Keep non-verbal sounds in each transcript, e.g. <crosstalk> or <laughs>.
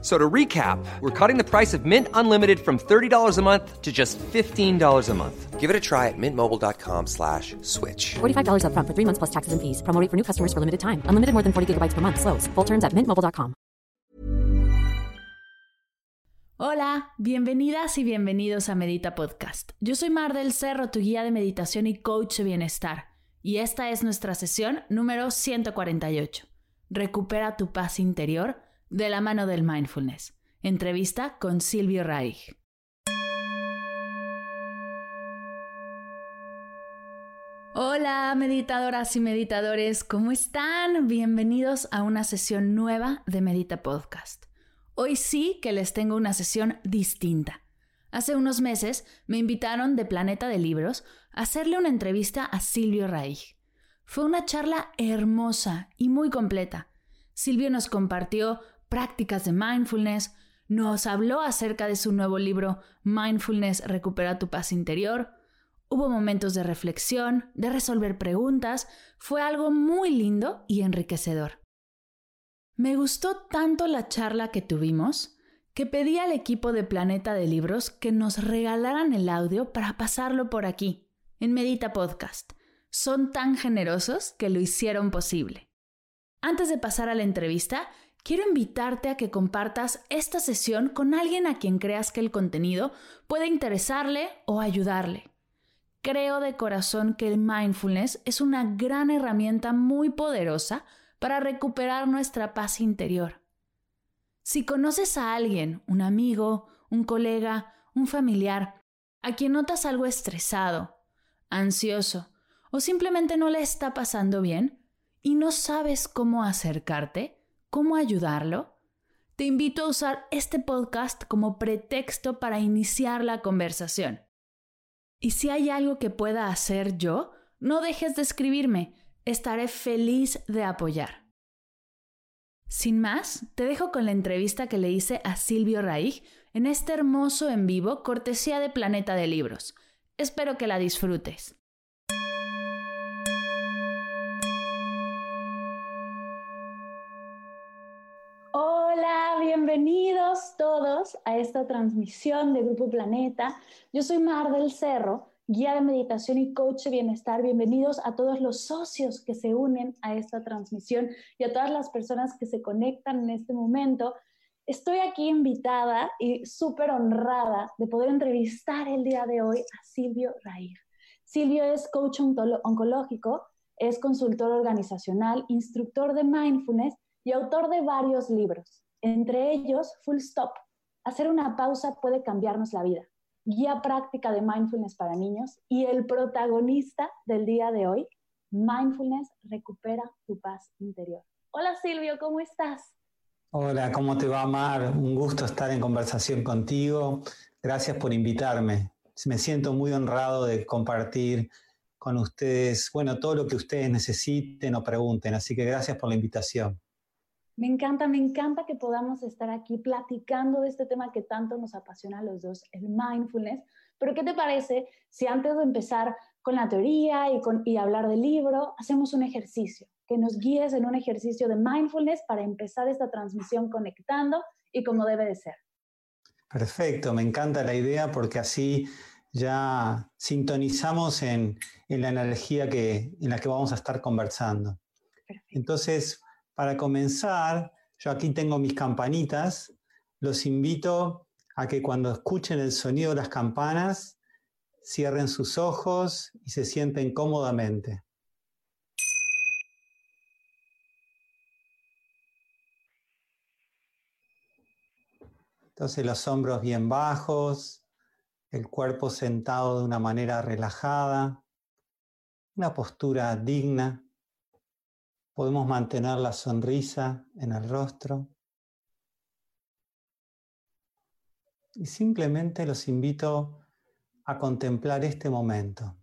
So to recap, we're cutting the price of Mint Unlimited from $30 a month to just $15 a month. Give it a try at mintmobile.com slash switch. $45 upfront for three months plus taxes and fees. Promo rate for new customers for limited time. Unlimited more than 40 gigabytes per month. Slows. Full terms at mintmobile.com. Hola, bienvenidas y bienvenidos a Medita Podcast. Yo soy Mar del Cerro, tu guía de meditación y coach de bienestar. Y esta es nuestra sesión número 148. Recupera tu paz interior de la mano del mindfulness. Entrevista con Silvio Raig. Hola meditadoras y meditadores, ¿cómo están? Bienvenidos a una sesión nueva de Medita Podcast. Hoy sí que les tengo una sesión distinta. Hace unos meses me invitaron de Planeta de Libros a hacerle una entrevista a Silvio Raig. Fue una charla hermosa y muy completa. Silvio nos compartió prácticas de mindfulness, nos habló acerca de su nuevo libro Mindfulness Recupera tu paz interior, hubo momentos de reflexión, de resolver preguntas, fue algo muy lindo y enriquecedor. Me gustó tanto la charla que tuvimos que pedí al equipo de Planeta de Libros que nos regalaran el audio para pasarlo por aquí, en Medita Podcast. Son tan generosos que lo hicieron posible. Antes de pasar a la entrevista, quiero invitarte a que compartas esta sesión con alguien a quien creas que el contenido puede interesarle o ayudarle. Creo de corazón que el mindfulness es una gran herramienta muy poderosa para recuperar nuestra paz interior. Si conoces a alguien, un amigo, un colega, un familiar, a quien notas algo estresado, ansioso o simplemente no le está pasando bien y no sabes cómo acercarte, cómo ayudarlo, te invito a usar este podcast como pretexto para iniciar la conversación. Y si hay algo que pueda hacer yo, no dejes de escribirme, estaré feliz de apoyar. Sin más, te dejo con la entrevista que le hice a Silvio Raig en este hermoso en vivo cortesía de Planeta de Libros. Espero que la disfrutes. Bienvenidos todos a esta transmisión de Grupo Planeta. Yo soy Mar del Cerro, guía de meditación y coach de bienestar. Bienvenidos a todos los socios que se unen a esta transmisión y a todas las personas que se conectan en este momento. Estoy aquí invitada y súper honrada de poder entrevistar el día de hoy a Silvio Rair. Silvio es coach oncológico, es consultor organizacional, instructor de mindfulness y autor de varios libros. Entre ellos, Full Stop. Hacer una pausa puede cambiarnos la vida. Guía práctica de mindfulness para niños y el protagonista del día de hoy, Mindfulness recupera tu paz interior. Hola Silvio, ¿cómo estás? Hola, ¿cómo te va, Mar? Un gusto estar en conversación contigo. Gracias por invitarme. Me siento muy honrado de compartir con ustedes, bueno, todo lo que ustedes necesiten o pregunten. Así que gracias por la invitación. Me encanta, me encanta que podamos estar aquí platicando de este tema que tanto nos apasiona a los dos, el mindfulness. Pero ¿qué te parece si antes de empezar con la teoría y, con, y hablar del libro, hacemos un ejercicio? Que nos guíes en un ejercicio de mindfulness para empezar esta transmisión conectando y como debe de ser. Perfecto, me encanta la idea porque así ya sintonizamos en, en la energía que, en la que vamos a estar conversando. Entonces, para comenzar, yo aquí tengo mis campanitas. Los invito a que cuando escuchen el sonido de las campanas, cierren sus ojos y se sienten cómodamente. Entonces los hombros bien bajos, el cuerpo sentado de una manera relajada, una postura digna. Podemos mantener la sonrisa en el rostro. Y simplemente los invito a contemplar este momento.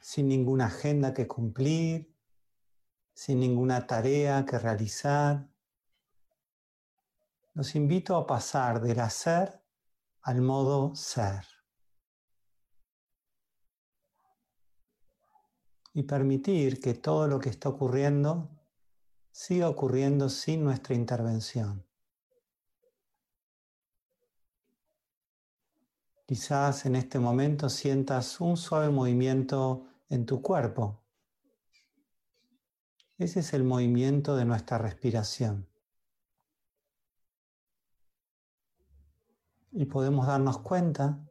Sin ninguna agenda que cumplir, sin ninguna tarea que realizar. Los invito a pasar del hacer al modo ser. Y permitir que todo lo que está ocurriendo siga ocurriendo sin nuestra intervención. Quizás en este momento sientas un suave movimiento en tu cuerpo. Ese es el movimiento de nuestra respiración. Y podemos darnos cuenta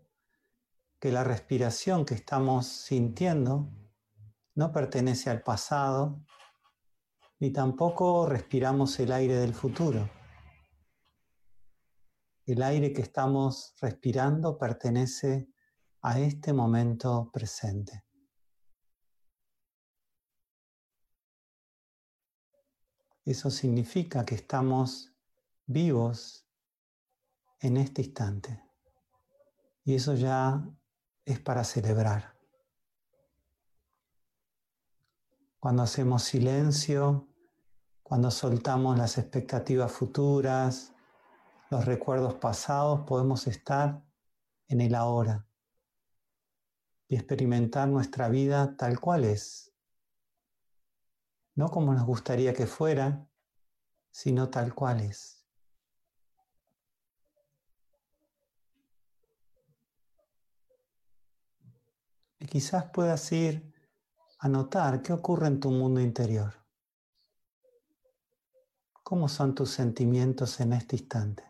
que la respiración que estamos sintiendo no pertenece al pasado, ni tampoco respiramos el aire del futuro. El aire que estamos respirando pertenece a este momento presente. Eso significa que estamos vivos en este instante. Y eso ya es para celebrar. Cuando hacemos silencio, cuando soltamos las expectativas futuras, los recuerdos pasados, podemos estar en el ahora y experimentar nuestra vida tal cual es. No como nos gustaría que fuera, sino tal cual es. Y quizás puedas ir a notar qué ocurre en tu mundo interior. ¿Cómo son tus sentimientos en este instante?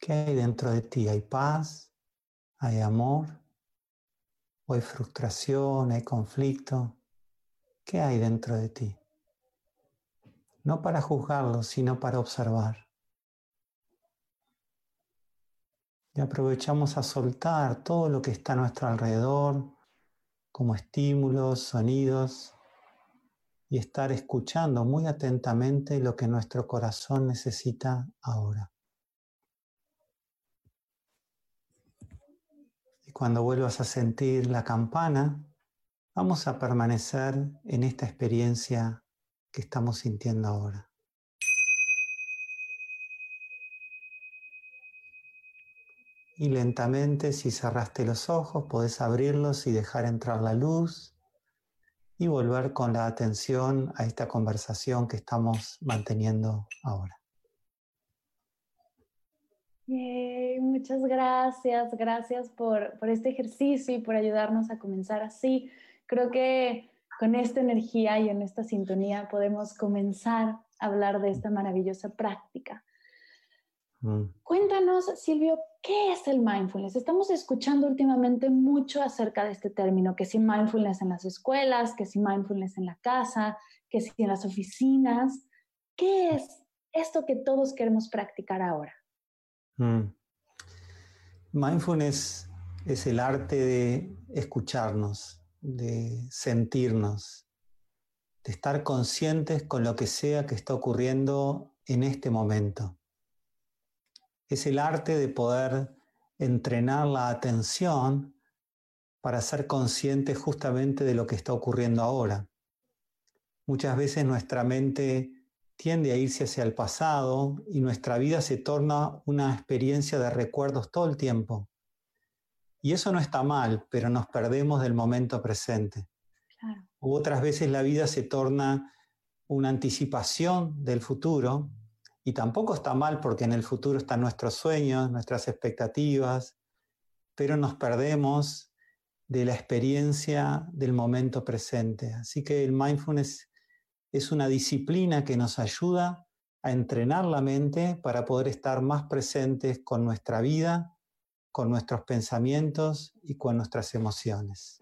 ¿Qué hay dentro de ti? ¿Hay paz? ¿Hay amor? ¿O hay frustración? ¿Hay conflicto? ¿Qué hay dentro de ti? No para juzgarlo, sino para observar. Y aprovechamos a soltar todo lo que está a nuestro alrededor, como estímulos, sonidos, y estar escuchando muy atentamente lo que nuestro corazón necesita ahora. Cuando vuelvas a sentir la campana, vamos a permanecer en esta experiencia que estamos sintiendo ahora. Y lentamente, si cerraste los ojos, podés abrirlos y dejar entrar la luz y volver con la atención a esta conversación que estamos manteniendo ahora muchas gracias, gracias por, por este ejercicio y por ayudarnos a comenzar así. Creo que con esta energía y en esta sintonía podemos comenzar a hablar de esta maravillosa práctica. Mm. Cuéntanos, Silvio, ¿qué es el mindfulness? Estamos escuchando últimamente mucho acerca de este término, que si mindfulness en las escuelas, que si mindfulness en la casa, que si en las oficinas. ¿Qué es esto que todos queremos practicar ahora? Mm. Mindfulness es el arte de escucharnos, de sentirnos, de estar conscientes con lo que sea que está ocurriendo en este momento. Es el arte de poder entrenar la atención para ser conscientes justamente de lo que está ocurriendo ahora. Muchas veces nuestra mente tiende a irse hacia el pasado y nuestra vida se torna una experiencia de recuerdos todo el tiempo. Y eso no está mal, pero nos perdemos del momento presente. otras veces la vida se torna una anticipación del futuro y tampoco está mal porque en el futuro están nuestros sueños, nuestras expectativas, pero nos perdemos de la experiencia del momento presente. Así que el mindfulness es una disciplina que nos ayuda a entrenar la mente para poder estar más presentes con nuestra vida, con nuestros pensamientos y con nuestras emociones.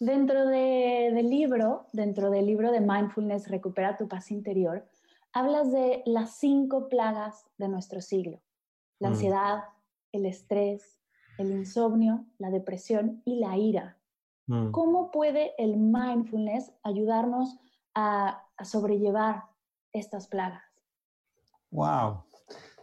Dentro del libro, dentro del libro de Mindfulness Recupera tu paz interior, hablas de las cinco plagas de nuestro siglo. La mm. ansiedad, el estrés, el insomnio, la depresión y la ira. Mm. ¿Cómo puede el mindfulness ayudarnos a, sobrellevar estas plagas? Wow,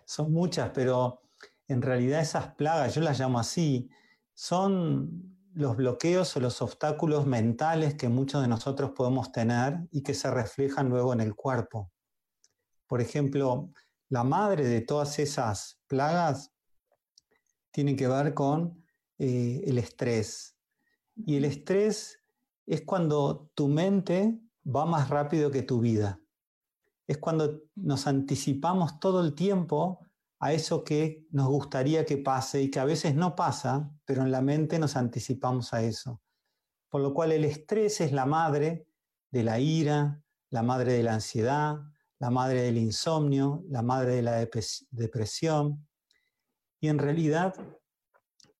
son muchas, pero en realidad esas plagas, yo las llamo así, son los bloqueos o los obstáculos mentales que muchos de nosotros podemos tener y que se reflejan luego en el cuerpo. Por ejemplo, la madre de todas esas plagas tiene que ver con eh, el estrés. Y el estrés es cuando tu mente va más rápido que tu vida. Es cuando nos anticipamos todo el tiempo a eso que nos gustaría que pase y que a veces no pasa, pero en la mente nos anticipamos a eso. Por lo cual el estrés es la madre de la ira, la madre de la ansiedad, la madre del insomnio, la madre de la depresión. Y en realidad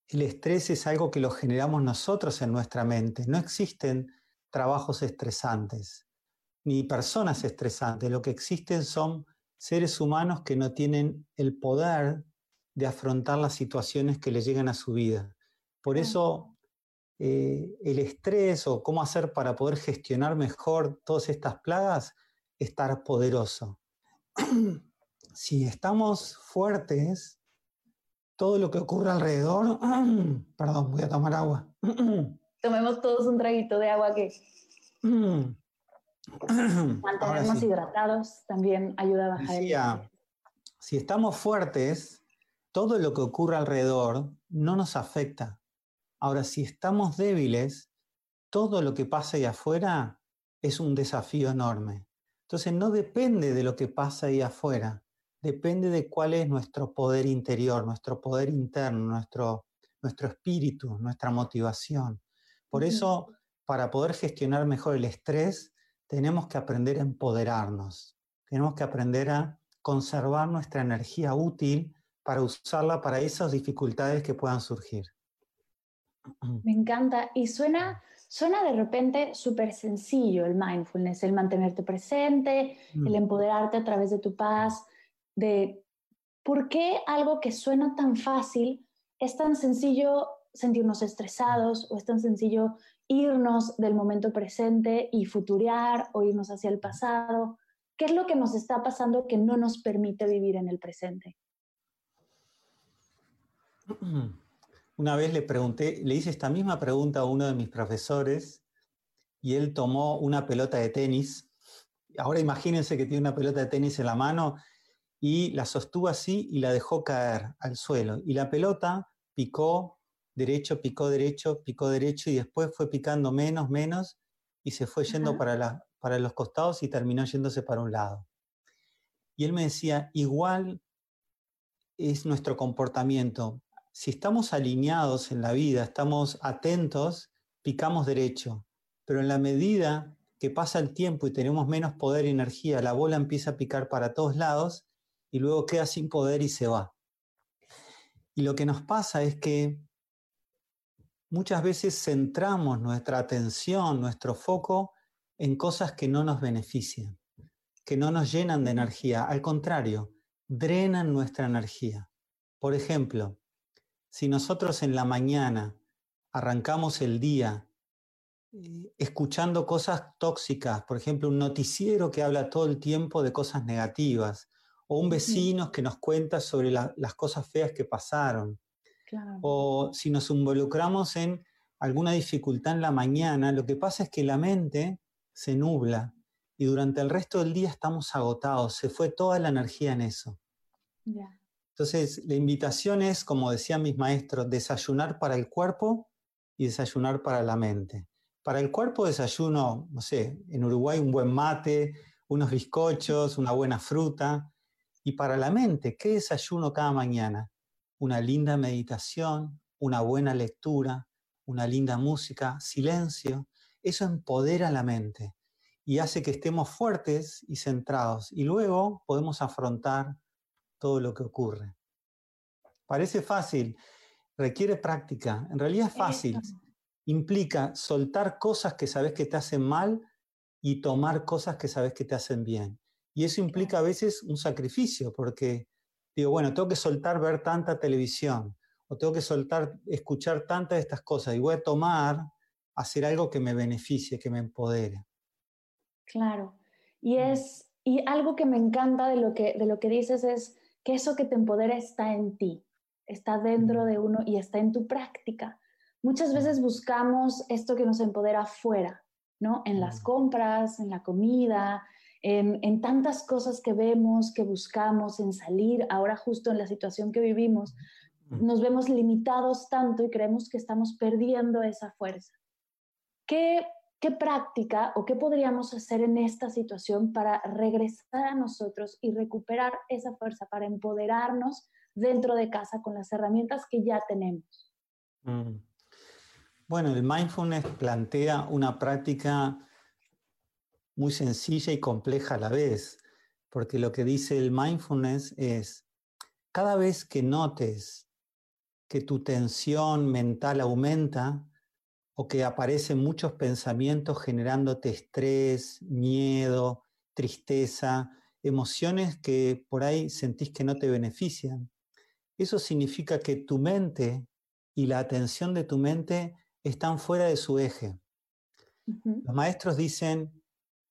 el estrés es algo que lo generamos nosotros en nuestra mente. No existen trabajos estresantes, ni personas estresantes. Lo que existen son seres humanos que no tienen el poder de afrontar las situaciones que le llegan a su vida. Por eso eh, el estrés o cómo hacer para poder gestionar mejor todas estas plagas, estar poderoso. <clears throat> si estamos fuertes, todo lo que ocurre alrededor, <clears throat> perdón, voy a tomar agua. <clears throat> Tomemos todos un traguito de agua que Mantenernos hidratados también ayuda a bajar el Si estamos fuertes, todo lo que ocurre alrededor no nos afecta. Ahora, si estamos débiles, todo lo que pasa ahí afuera es un desafío enorme. Entonces, no depende de lo que pasa ahí afuera, depende de cuál es nuestro poder interior, nuestro poder interno, nuestro, nuestro espíritu, nuestra motivación. Por eso, para poder gestionar mejor el estrés, tenemos que aprender a empoderarnos, tenemos que aprender a conservar nuestra energía útil para usarla para esas dificultades que puedan surgir. Me encanta y suena, suena de repente súper sencillo el mindfulness, el mantenerte presente, el mm. empoderarte a través de tu paz, de por qué algo que suena tan fácil es tan sencillo sentirnos estresados o es tan sencillo irnos del momento presente y futurear o irnos hacia el pasado? ¿Qué es lo que nos está pasando que no nos permite vivir en el presente? <clears throat> Una vez le pregunté, le hice esta misma pregunta a uno de mis profesores y él tomó una pelota de tenis. Ahora imagínense que tiene una pelota de tenis en la mano y la sostuvo así y la dejó caer al suelo. Y la pelota picó derecho, picó derecho, picó derecho y después fue picando menos, menos y se fue yendo para, para los costados y terminó yéndose para un lado. Y él me decía, igual es nuestro comportamiento. Si estamos alineados en la vida, estamos atentos, picamos derecho, pero en la medida que pasa el tiempo y tenemos menos poder y energía, la bola empieza a picar para todos lados y luego queda sin poder y se va. Y lo que nos pasa es que muchas veces centramos nuestra atención, nuestro foco en cosas que no nos benefician, que no nos llenan de energía, al contrario, drenan nuestra energía. Por ejemplo, si nosotros en la mañana arrancamos el día eh, escuchando cosas tóxicas, por ejemplo, un noticiero que habla todo el tiempo de cosas negativas, o un vecino que nos cuenta sobre las cosas feas que pasaron, o si nos involucramos en alguna dificultad en la mañana, lo que pasa es que la mente se nubla y durante el resto del día estamos agotados, se fue toda la energía en eso. Entonces, la invitación es, como decían mis maestros, desayunar para el cuerpo y desayunar para la mente. Para el cuerpo desayuno, no sé, en Uruguay un buen mate, unos bizcochos, una buena fruta. Y para la mente, ¿qué desayuno cada mañana? una linda meditación, una buena lectura, una linda música, silencio, eso empodera la mente y hace que estemos fuertes y centrados y luego podemos afrontar todo lo que ocurre. Parece fácil, requiere práctica, en realidad es fácil. Implica soltar cosas que sabes que te hacen mal y tomar cosas que sabes que te hacen bien. Y eso implica a veces un sacrificio, porque digo, bueno, tengo que soltar ver tanta televisión o tengo que soltar escuchar tantas de estas cosas y voy a tomar, hacer algo que me beneficie, que me empodere. Claro. Y mm. es y algo que me encanta de lo que de lo que dices es que eso que te empodera está en ti, está dentro de uno y está en tu práctica. muchas veces buscamos esto que nos empodera afuera, ¿no? En las compras, en la comida, en, en, tantas cosas que vemos, que buscamos, en salir, ahora justo en la situación que vivimos, nos vemos limitados tanto y creemos que estamos perdiendo esa fuerza. ¿Qué, ¿Qué práctica o qué podríamos hacer en esta situación para regresar a nosotros y recuperar esa fuerza, para empoderarnos dentro de casa con las herramientas que ya tenemos? Mm. Bueno, el mindfulness plantea una práctica muy sencilla y compleja a la vez, porque lo que dice el mindfulness es, cada vez que notes que tu tensión mental aumenta o que aparecen muchos pensamientos generándote estrés, miedo, tristeza, emociones que por ahí sentís que no te benefician, eso significa que tu mente y la atención de tu mente están fuera de su eje. Los maestros dicen,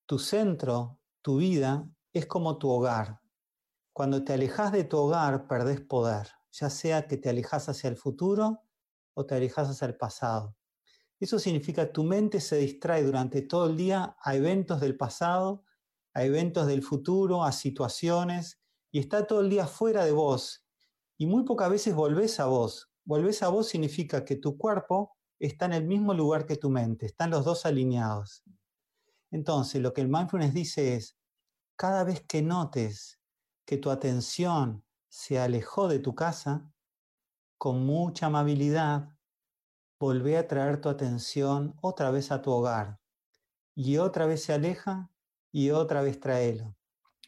tu centro, tu vida, es como tu hogar. Cuando te alejas de tu hogar, perdés poder, ya sea que te alejas hacia el futuro o te alejas hacia el pasado. Eso significa que tu mente se distrae durante todo el día a eventos del pasado, a eventos del futuro, a situaciones, y está todo el día fuera de vos. Y muy pocas veces volvés a vos. Volvés a vos significa que tu cuerpo está en el mismo lugar que tu mente, están los dos alineados. Entonces, lo que el mindfulness dice es, cada vez que notes que tu atención se alejó de tu casa, con mucha amabilidad, volvé a traer tu atención otra vez a tu hogar. Y otra vez se aleja y otra vez tráelo.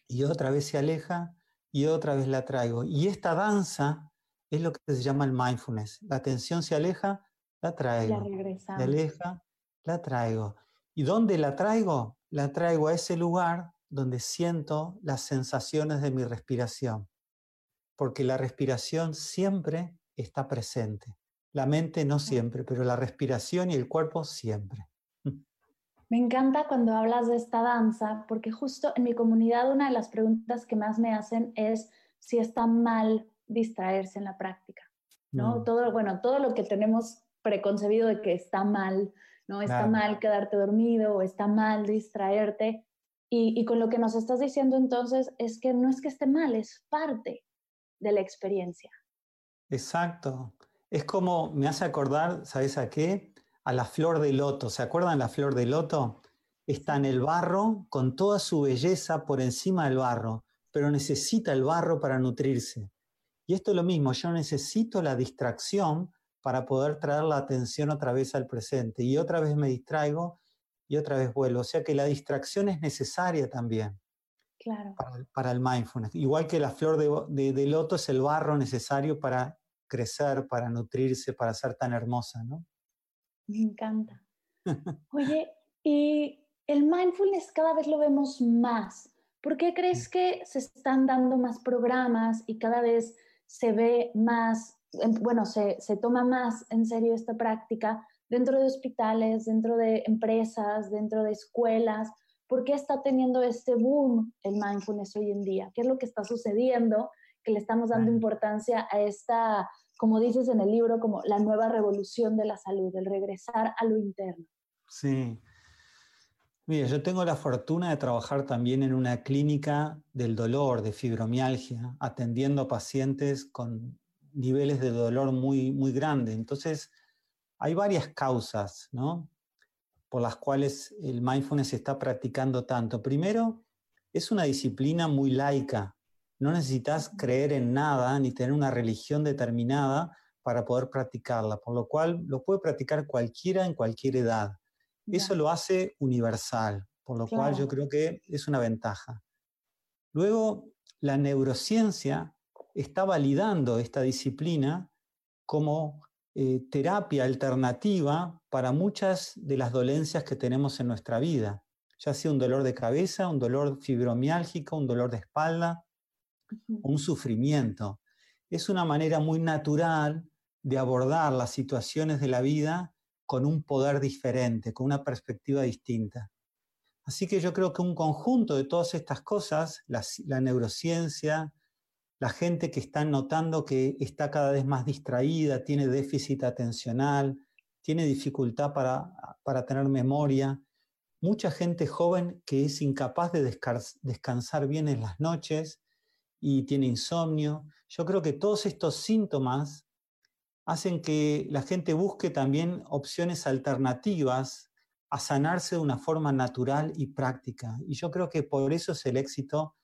Y otra vez se aleja y otra vez la traigo. Y esta danza es lo que se llama el mindfulness. La atención se aleja la traigo. La aleja, la traigo. ¿Y dónde la traigo? La traigo a ese lugar donde siento las sensaciones de mi respiración. Porque la respiración siempre está presente. La mente no siempre, pero la respiración y el cuerpo siempre. <laughs> Me encanta cuando hablas de esta danza, porque justo en mi comunidad una de las preguntas que más me hacen es si está mal distraerse en la práctica. ¿no? Mm. Todo, bueno, todo lo que tenemos preconcebido de que está mal, ¿no? Está mal quedarte dormido o está mal distraerte. Y, y, con lo que nos estás diciendo entonces es que no es que esté mal, es parte de la experiencia. Exacto. Es como, me hace acordar, ¿sabes a qué? A la flor de loto. ¿Se acuerdan la flor de loto? Está en el barro con toda su belleza por encima del barro, pero necesita el barro para nutrirse. Y esto es lo mismo, yo necesito la distracción para poder traer la atención otra vez al presente. Y otra vez me distraigo y otra vez vuelvo. O sea que la distracción es necesaria también claro. para, el mindfulness. Igual que la flor de, de, loto es el barro necesario para crecer, para nutrirse, para ser tan hermosa, ¿no? Me encanta. <laughs> Oye, y el mindfulness cada vez lo vemos más. ¿Por qué crees que se están dando más programas y cada vez se ve más bueno, se, se toma más en serio esta práctica dentro de hospitales, dentro de empresas, dentro de escuelas. ¿Por qué está teniendo este boom el mindfulness hoy en día? ¿Qué es lo que está sucediendo? Que le estamos dando importancia a esta, como dices en el libro, como la nueva revolución de la salud, el regresar a lo interno. Sí. Mira, yo tengo la fortuna de trabajar también en una clínica del dolor, de fibromialgia, atendiendo a pacientes con niveles de dolor muy, muy grandes. Entonces, hay varias causas, ¿no? Por las cuales el mindfulness se está practicando tanto. Primero, es una disciplina muy laica. No necesitas creer en nada ni tener una religión determinada para poder practicarla, por lo cual lo puede practicar cualquiera en cualquier edad. Eso lo hace universal, por lo cual yo creo que es una ventaja. Luego, la neurociencia está validando esta disciplina como eh, terapia alternativa para muchas de las dolencias que tenemos en nuestra vida, ya sea un dolor de cabeza, un dolor fibromiálgico, un dolor de espalda, un sufrimiento. Es una manera muy natural de abordar las situaciones de la vida con un poder diferente, con una perspectiva distinta. Así que yo creo que un conjunto de todas estas cosas, la neurociencia, la gente que está notando que está cada vez más distraída, tiene déficit atencional, tiene dificultad para, para tener memoria, mucha gente joven que es incapaz de descansar bien en las noches y tiene insomnio. Yo creo que todos estos síntomas hacen que la gente busque también opciones alternativas a sanarse de una forma natural y práctica. Y yo creo que por eso es el éxito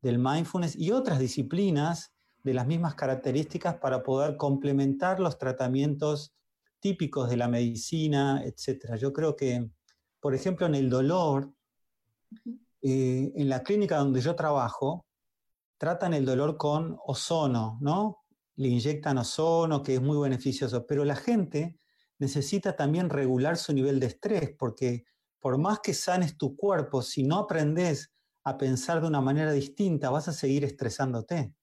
del mindfulness y otras disciplinas de las mismas características para poder complementar los tratamientos típicos de la medicina, etc. Yo creo que, por ejemplo, en el dolor, eh, en la clínica donde yo trabajo, tratan el dolor con ozono, ¿no? Le inyectan ozono, que es muy beneficioso, pero la gente necesita también regular su nivel de estrés, porque por más que sanes tu cuerpo, si no aprendes a pensar de una manera distinta, vas a seguir estresándote.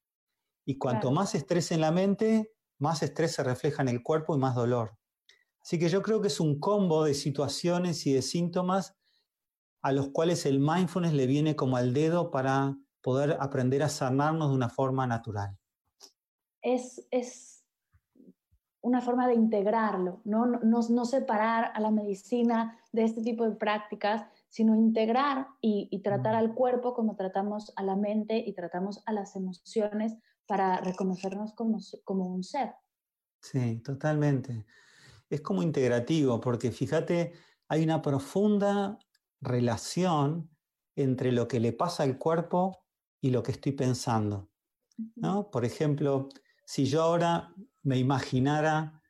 Y cuanto más estrés en la mente, más estrés se refleja en el cuerpo y más dolor. Así que yo creo que es un combo de situaciones y de síntomas a los cuales el mindfulness le viene como al dedo para poder aprender a sanarnos de una forma natural. Es, es una forma de integrarlo, ¿no? No, no, separar a la medicina de este tipo de prácticas, sino integrar y, tratar al cuerpo como tratamos a la mente y tratamos a las emociones para reconocernos como, como un ser. Sí, totalmente. Es como integrativo, porque fíjate, hay una profunda relación entre lo que le pasa al cuerpo y lo que estoy pensando. ¿no? Por ejemplo, si yo ahora me imaginara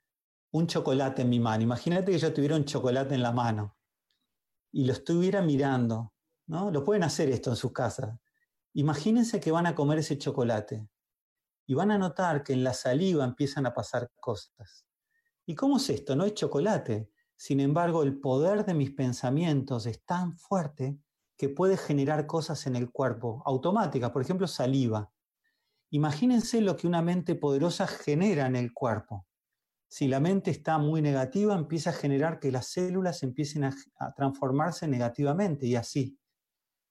un chocolate en mi mano, imagínate que yo tuviera un chocolate en la mano y lo estuviera mirando, ¿no? Lo pueden hacer esto en sus casas. Imagínense que van a comer ese chocolate y van a notar que en la saliva empiezan a pasar cosas. ¿Y cómo es esto? No es chocolate. Sin embargo, el poder de mis pensamientos es tan fuerte que puede generar cosas en el cuerpo, automáticas, por ejemplo, saliva. Imagínense lo que una mente poderosa genera en el cuerpo. Si la mente está muy negativa, empieza a generar que las células empiecen a, transformarse negativamente y así.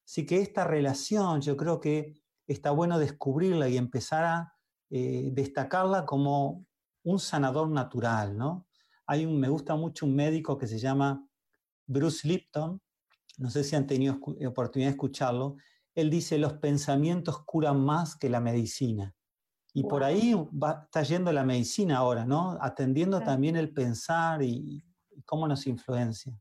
Así que esta relación yo creo que está bueno descubrirla y empezar a eh, destacarla como un sanador natural, ¿no? Hay un, me gusta mucho un médico que se llama Bruce Lipton, no sé si han tenido oportunidad de escucharlo, él dice, los pensamientos curan más que la medicina. Y por ahí va, está yendo la medicina ahora, ¿no? Atendiendo también el pensar y, cómo nos influencia.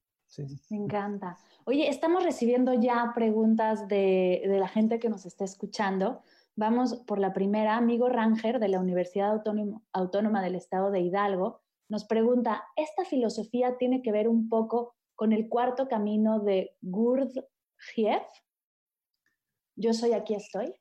Me encanta. Oye, estamos recibiendo ya preguntas de, de, la gente que nos está escuchando. Vamos por la primera. Amigo Ranger de la Universidad Autónoma, Autónoma del Estado de Hidalgo nos pregunta, ¿esta filosofía tiene que ver un poco con el cuarto camino de Gurdjieff. Yo soy aquí estoy.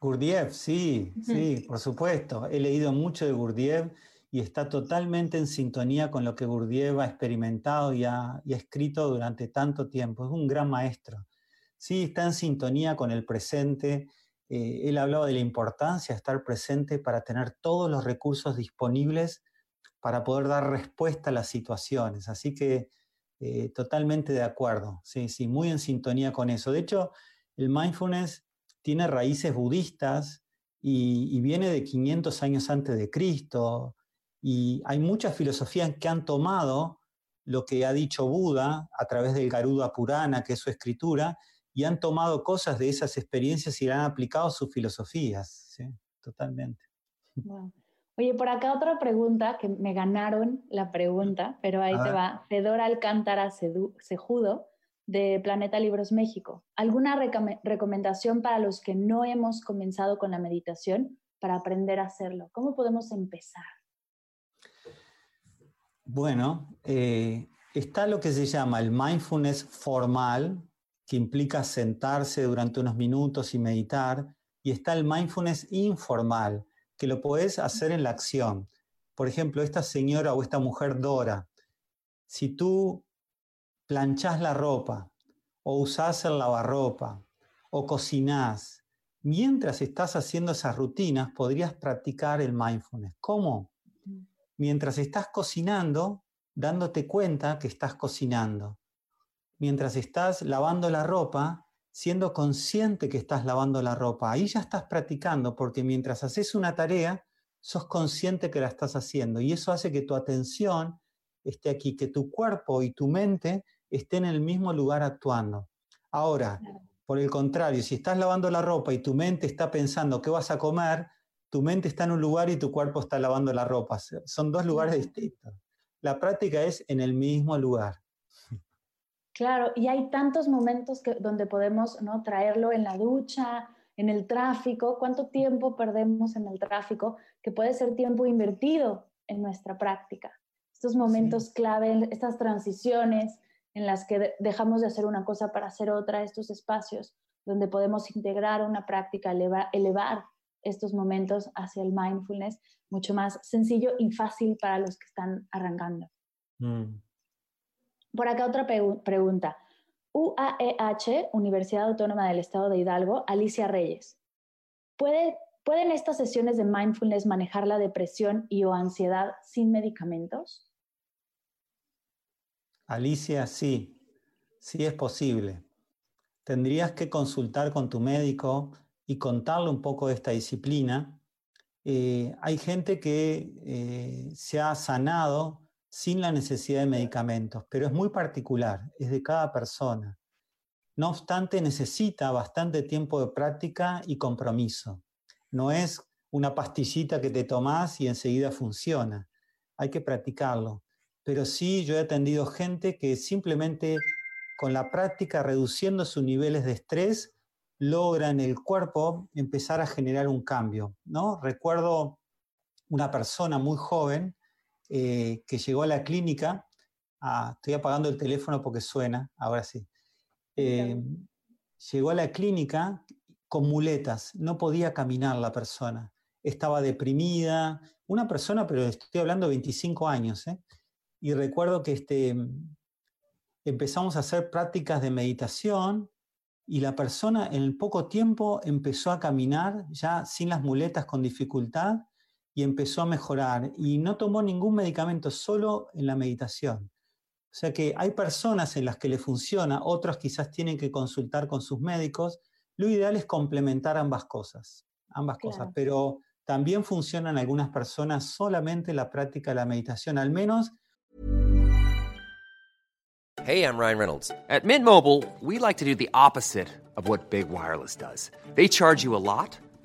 Gurdjieff, sí, sí, por supuesto. He leído mucho de Gurdjieff y está totalmente en sintonía con lo que Gurdjieff ha experimentado y ha, escrito durante tanto tiempo. Es un gran maestro. Sí, está en sintonía con el presente. Eh, él hablaba de la importancia de estar presente para tener todos los recursos disponibles para poder dar respuesta a las situaciones. Así que eh, totalmente de acuerdo, sí, sí, muy en sintonía con eso. De hecho, el mindfulness tiene raíces budistas y, viene de 500 años antes de Cristo, y hay muchas filosofías que han tomado lo que ha dicho Buda a través del Garuda Purana, que es su escritura, y han tomado cosas de esas experiencias y le han aplicado sus filosofías, ¿sí? totalmente. Oye, por acá otra pregunta, que me ganaron la pregunta, pero ahí te va. Fedora Alcántara Sejudo, de Planeta Libros México. ¿Alguna recomendación para los que no hemos comenzado con la meditación para aprender a hacerlo? ¿Cómo podemos empezar? Bueno, eh, está lo que se llama el mindfulness formal, que implica sentarse durante unos minutos y meditar, y está el mindfulness informal, que lo puedes hacer en la acción. Por ejemplo, esta señora o esta mujer Dora, si tú planchás la ropa o usás el lavarropa o cocinás, mientras estás haciendo esas rutinas podrías practicar el mindfulness. ¿Cómo? Mientras estás cocinando, dándote cuenta que estás cocinando. Mientras estás lavando la ropa, siendo consciente que estás lavando la ropa. Ahí ya estás practicando porque mientras haces una tarea, sos consciente que la estás haciendo y eso hace que tu atención esté aquí, que tu cuerpo y tu mente estén en el mismo lugar actuando. Ahora, por el contrario, si estás lavando la ropa y tu mente está pensando qué vas a comer, tu mente está en un lugar y tu cuerpo está lavando la ropa. Son dos lugares distintos. La práctica es en el mismo lugar. Claro, y hay tantos momentos que, donde podemos ¿no? traerlo en la ducha, en el tráfico. ¿Cuánto tiempo perdemos en el tráfico? Que puede ser tiempo invertido en nuestra práctica. Estos momentos clave, estas transiciones en las que dejamos de hacer una cosa para hacer otra, estos espacios donde podemos integrar una práctica, elevar, estos momentos hacia el mindfulness mucho más sencillo y fácil para los que están arrancando. Mm. Por acá otra pregunta. UAEH, Universidad Autónoma del Estado de Hidalgo, Alicia Reyes. ¿Puede, ¿Pueden estas sesiones de mindfulness manejar la depresión y o ansiedad sin medicamentos? Alicia, sí, sí es posible. Tendrías que consultar con tu médico y contarle un poco de esta disciplina. Eh, hay gente que eh, se ha sanado sin la necesidad de medicamentos, pero es muy particular, es de cada persona. No obstante, necesita bastante tiempo de práctica y compromiso. No es una pastillita que te tomas y enseguida funciona. Hay que practicarlo pero sí yo he atendido gente que simplemente con la práctica, reduciendo sus niveles de estrés, logra en el cuerpo empezar a generar un cambio. ¿no? Recuerdo una persona muy joven eh, que llegó a la clínica, ah, estoy apagando el teléfono porque suena, ahora sí, eh, llegó a la clínica con muletas, no podía caminar la persona, estaba deprimida, una persona, pero estoy hablando de 25 años, ¿eh? y recuerdo que este, empezamos a hacer prácticas de meditación y la persona en poco tiempo empezó a caminar ya sin las muletas con dificultad y empezó a mejorar y no tomó ningún medicamento, solo en la meditación. O sea que hay personas en las que le funciona, otras quizás tienen que consultar con sus médicos. Lo ideal es complementar ambas cosas, ambas cosas, pero también funcionan algunas personas solamente la práctica de la meditación, al menos Hey, I'm Ryan Reynolds. At Mint Mobile, we like to do the opposite of what Big Wireless does. They charge you a lot,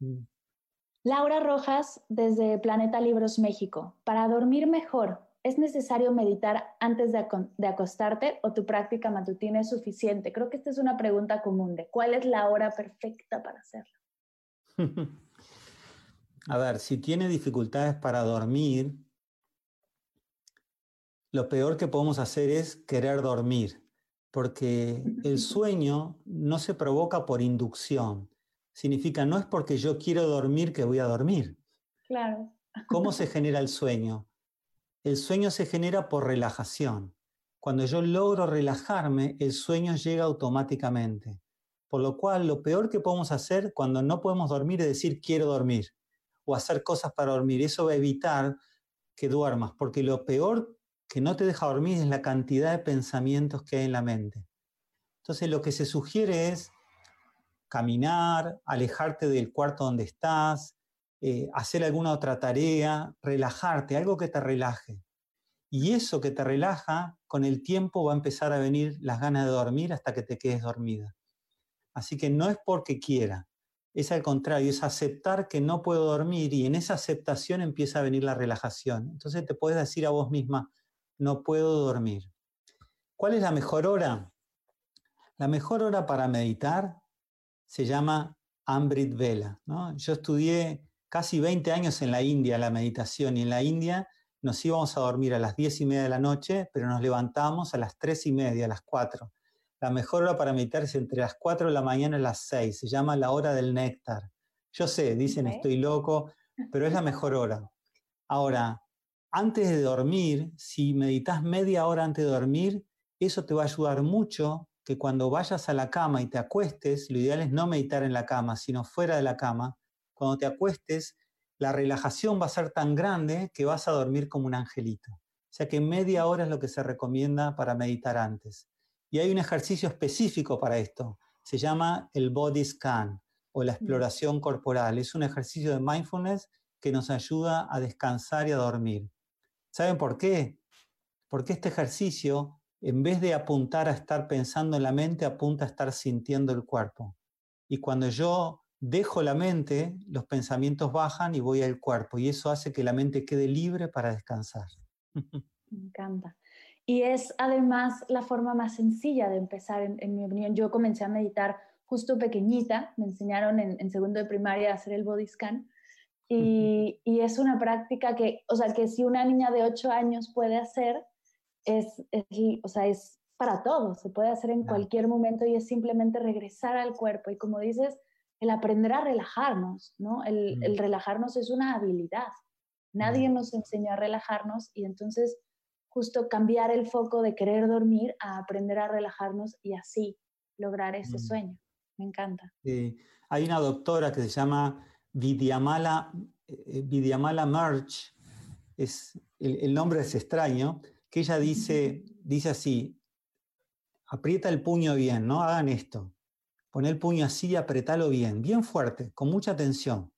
Mm. Laura Rojas, desde Planeta Libros México. Para dormir mejor, ¿es necesario meditar antes de, de acostarte o tu práctica matutina es suficiente? Creo que esta es una pregunta común de cuál es la hora perfecta para hacerlo. <laughs> A ver, si tiene dificultades para dormir, lo peor que podemos hacer es querer dormir, porque el <laughs> sueño no se provoca por inducción. Significa, no es porque yo quiero dormir que voy a dormir. Claro. <laughs> ¿Cómo se genera el sueño? El sueño se genera por relajación. Cuando yo logro relajarme, el sueño llega automáticamente. Por lo cual, lo peor que podemos hacer cuando no podemos dormir es decir quiero dormir o hacer cosas para dormir. Eso va a evitar que duermas, porque lo peor que no te deja dormir es la cantidad de pensamientos que hay en la mente. Entonces lo que se sugiere es caminar, alejarte del cuarto donde estás, eh, hacer alguna otra tarea, relajarte, algo que te relaje. Y eso que te relaja, con el tiempo va a empezar a venir las ganas de dormir hasta que te quedes dormida. Así que no es porque quiera, es al contrario, es aceptar que no puedo dormir y en esa aceptación empieza a venir la relajación. Entonces te puedes decir a vos misma, no puedo dormir. ¿Cuál es la mejor hora? La mejor hora para meditar se llama Amrit Vela. Yo estudié casi 20 años en la India la meditación y en la India nos íbamos a dormir a las 10 y media de la noche, pero nos levantamos a las 3 y media, a las 4. La mejor hora para meditar es entre las 4 de la mañana y las 6. Se llama la hora del néctar. Yo sé, dicen estoy loco, pero es la mejor hora. Ahora, antes de dormir, si meditas media hora antes de dormir, eso te va a ayudar mucho que cuando vayas a la cama y te acuestes, lo ideal es no meditar en la cama, sino fuera de la cama, cuando te acuestes, la relajación va a ser tan grande que vas a dormir como un angelito. O sea que media hora es lo que se recomienda para meditar antes. Y hay un ejercicio específico para esto. Se llama el body scan o la exploración corporal. Es un ejercicio de mindfulness que nos ayuda a descansar y a dormir. ¿Saben por qué? Porque este ejercicio, en vez de apuntar a estar pensando en la mente, apunta a estar sintiendo el cuerpo. Y cuando yo dejo la mente, los pensamientos bajan y voy al cuerpo. Y eso hace que la mente quede libre para descansar. <laughs> Me encanta. Y es además la forma más sencilla de empezar, en, mi opinión. Yo comencé a meditar justo pequeñita, me enseñaron en, segundo de primaria a hacer el body scan. Y, es una práctica que, o sea, que si una niña de 8 años puede hacer, es, o sea, es para todos, se puede hacer en cualquier momento y es simplemente regresar al cuerpo. Y como dices, el aprender a relajarnos, ¿no? El, el relajarnos es una habilidad. Nadie nos enseñó a relajarnos y entonces justo cambiar el foco de querer dormir a aprender a relajarnos y así lograr ese mm. sueño. Me encanta. Hay una doctora que se llama Vidyamala, eh, Vidyamala Merch, es, el, nombre es extraño, que ella dice, dice así, aprieta el puño bien, ¿no? Hagan esto. Pon el puño así y apretalo bien, bien fuerte, con mucha tensión.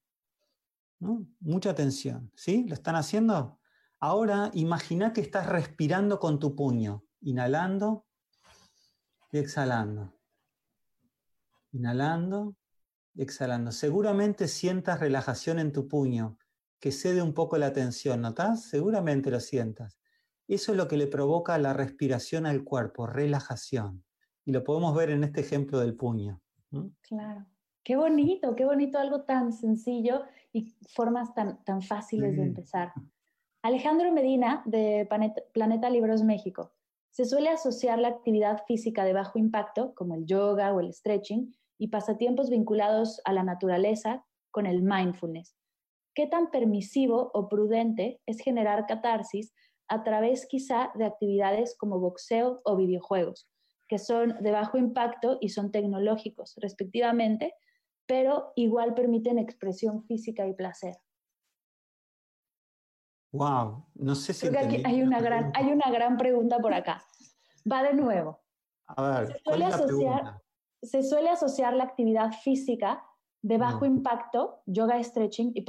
¿no? Mucha tensión. ¿Sí? ¿Lo están haciendo? Ahora imagina que estás respirando con tu puño, inhalando y exhalando. Inhalando y exhalando. Seguramente sientas relajación en tu puño, que cede un poco la tensión, ¿notas? Seguramente lo sientas. Eso es lo que le provoca la respiración al cuerpo, relajación. Y lo podemos ver en este ejemplo del puño. Claro. Qué bonito, qué bonito, algo tan sencillo y formas tan, tan fáciles de empezar. Alejandro Medina, de Planeta Libros México. Se suele asociar la actividad física de bajo impacto, como el yoga o el stretching, y pasatiempos vinculados a la naturaleza con el mindfulness. ¿Qué tan permisivo o prudente es generar catarsis a través quizá de actividades como boxeo o videojuegos, que son de bajo impacto y son tecnológicos, respectivamente, pero igual permiten expresión física y placer? Wow, no sé si. hay una, gran, hay una gran pregunta por acá. Va de nuevo. A ver, se suele, asociar, se suele asociar la actividad física de bajo impacto, yoga stretching y,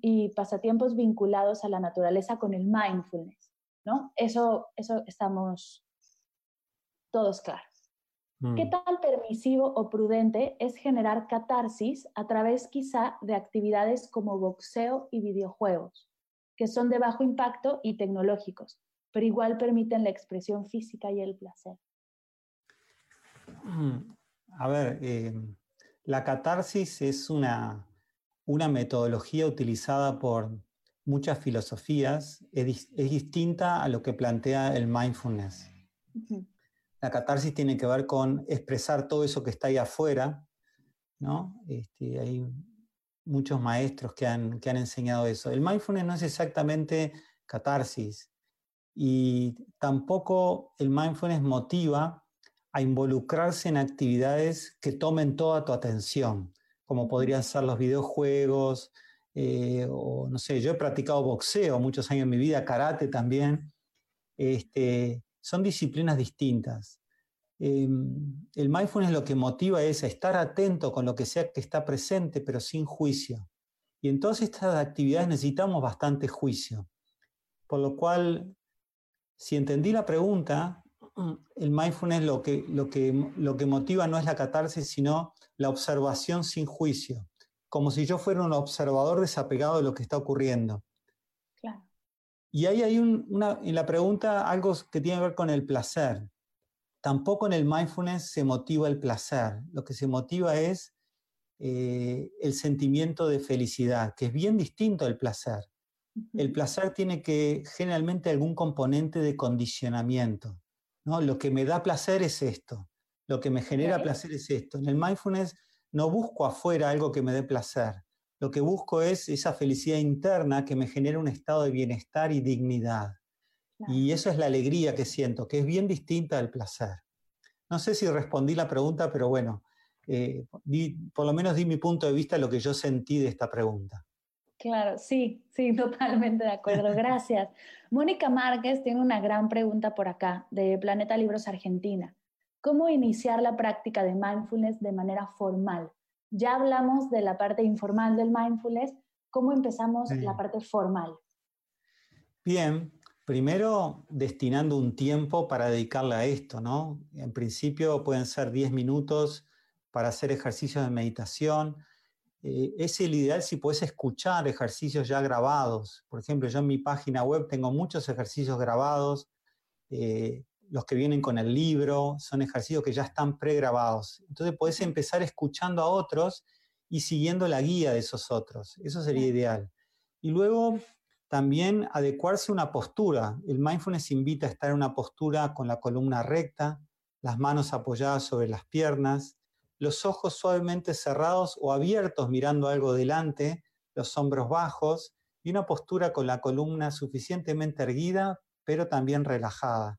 y, pasatiempos vinculados a la naturaleza con el mindfulness, ¿no? Eso, eso estamos todos claros. ¿Qué mm. tan permisivo o prudente es generar catarsis a través quizá de actividades como boxeo y videojuegos? que son de bajo impacto y tecnológicos, pero igual permiten la expresión física y el placer. A ver, eh, la catarsis es una, una, metodología utilizada por muchas filosofías, es, distinta a lo que plantea el mindfulness. La catarsis tiene que ver con expresar todo eso que está ahí afuera, ¿no? Este, hay muchos maestros que han, que han enseñado eso. El mindfulness no es exactamente catarsis y tampoco el mindfulness motiva a involucrarse en actividades que tomen toda tu atención, como podrían ser los videojuegos, eh, o no sé, yo he practicado boxeo muchos años en mi vida, karate también. Este, son disciplinas distintas. Em, el mindfulness lo que motiva es estar atento con lo que sea que está presente, pero sin juicio. Y en todas estas actividades necesitamos bastante juicio. Por lo cual, si entendí la pregunta, <clears throat> el mindfulness lo que, lo que, lo que motiva no es la catarsis, sino la observación sin juicio, como si yo fuera un observador desapegado de lo que está ocurriendo. Y ahí hay una, en la pregunta algo que tiene que ver con el placer. Tampoco en el mindfulness se motiva el placer, lo que se motiva es eh, el sentimiento de felicidad, que es bien distinto al placer. El placer tiene que generalmente algún componente de condicionamiento. ¿no? Lo que me da placer es esto, lo que me genera placer es esto. En el mindfulness no busco afuera algo que me dé placer, lo que busco es esa felicidad interna que me genera un estado de bienestar y dignidad. Y eso es la alegría que siento, que es bien distinta al placer. No sé si respondí la pregunta, pero bueno, eh, por lo menos di mi punto de vista lo que yo sentí de esta pregunta. Claro, sí, sí, <laughs> totalmente de acuerdo. Gracias. Mónica Márquez tiene una gran pregunta por acá, de Planeta Libros Argentina. ¿Cómo iniciar la práctica de mindfulness de manera formal? Ya hablamos de la parte informal del mindfulness. ¿Cómo empezamos la parte formal? Bien, primero destinando un tiempo para dedicarle a esto, ¿no? En principio pueden ser 10 minutos para hacer ejercicios de meditación, eh, es el ideal si puedes escuchar ejercicios ya grabados. Por ejemplo, yo en mi página web tengo muchos ejercicios grabados. Eh, los que vienen con el libro son ejercicios que ya están pregrabados. Entonces puedes empezar escuchando a otros y siguiendo la guía de esos otros. Eso sería ideal. Y luego también adecuarse a una postura. El mindfulness invita a estar en una postura con la columna recta, las manos apoyadas sobre las piernas, los ojos suavemente cerrados o abiertos mirando algo delante, los hombros bajos y una postura con la columna suficientemente erguida, pero también relajada.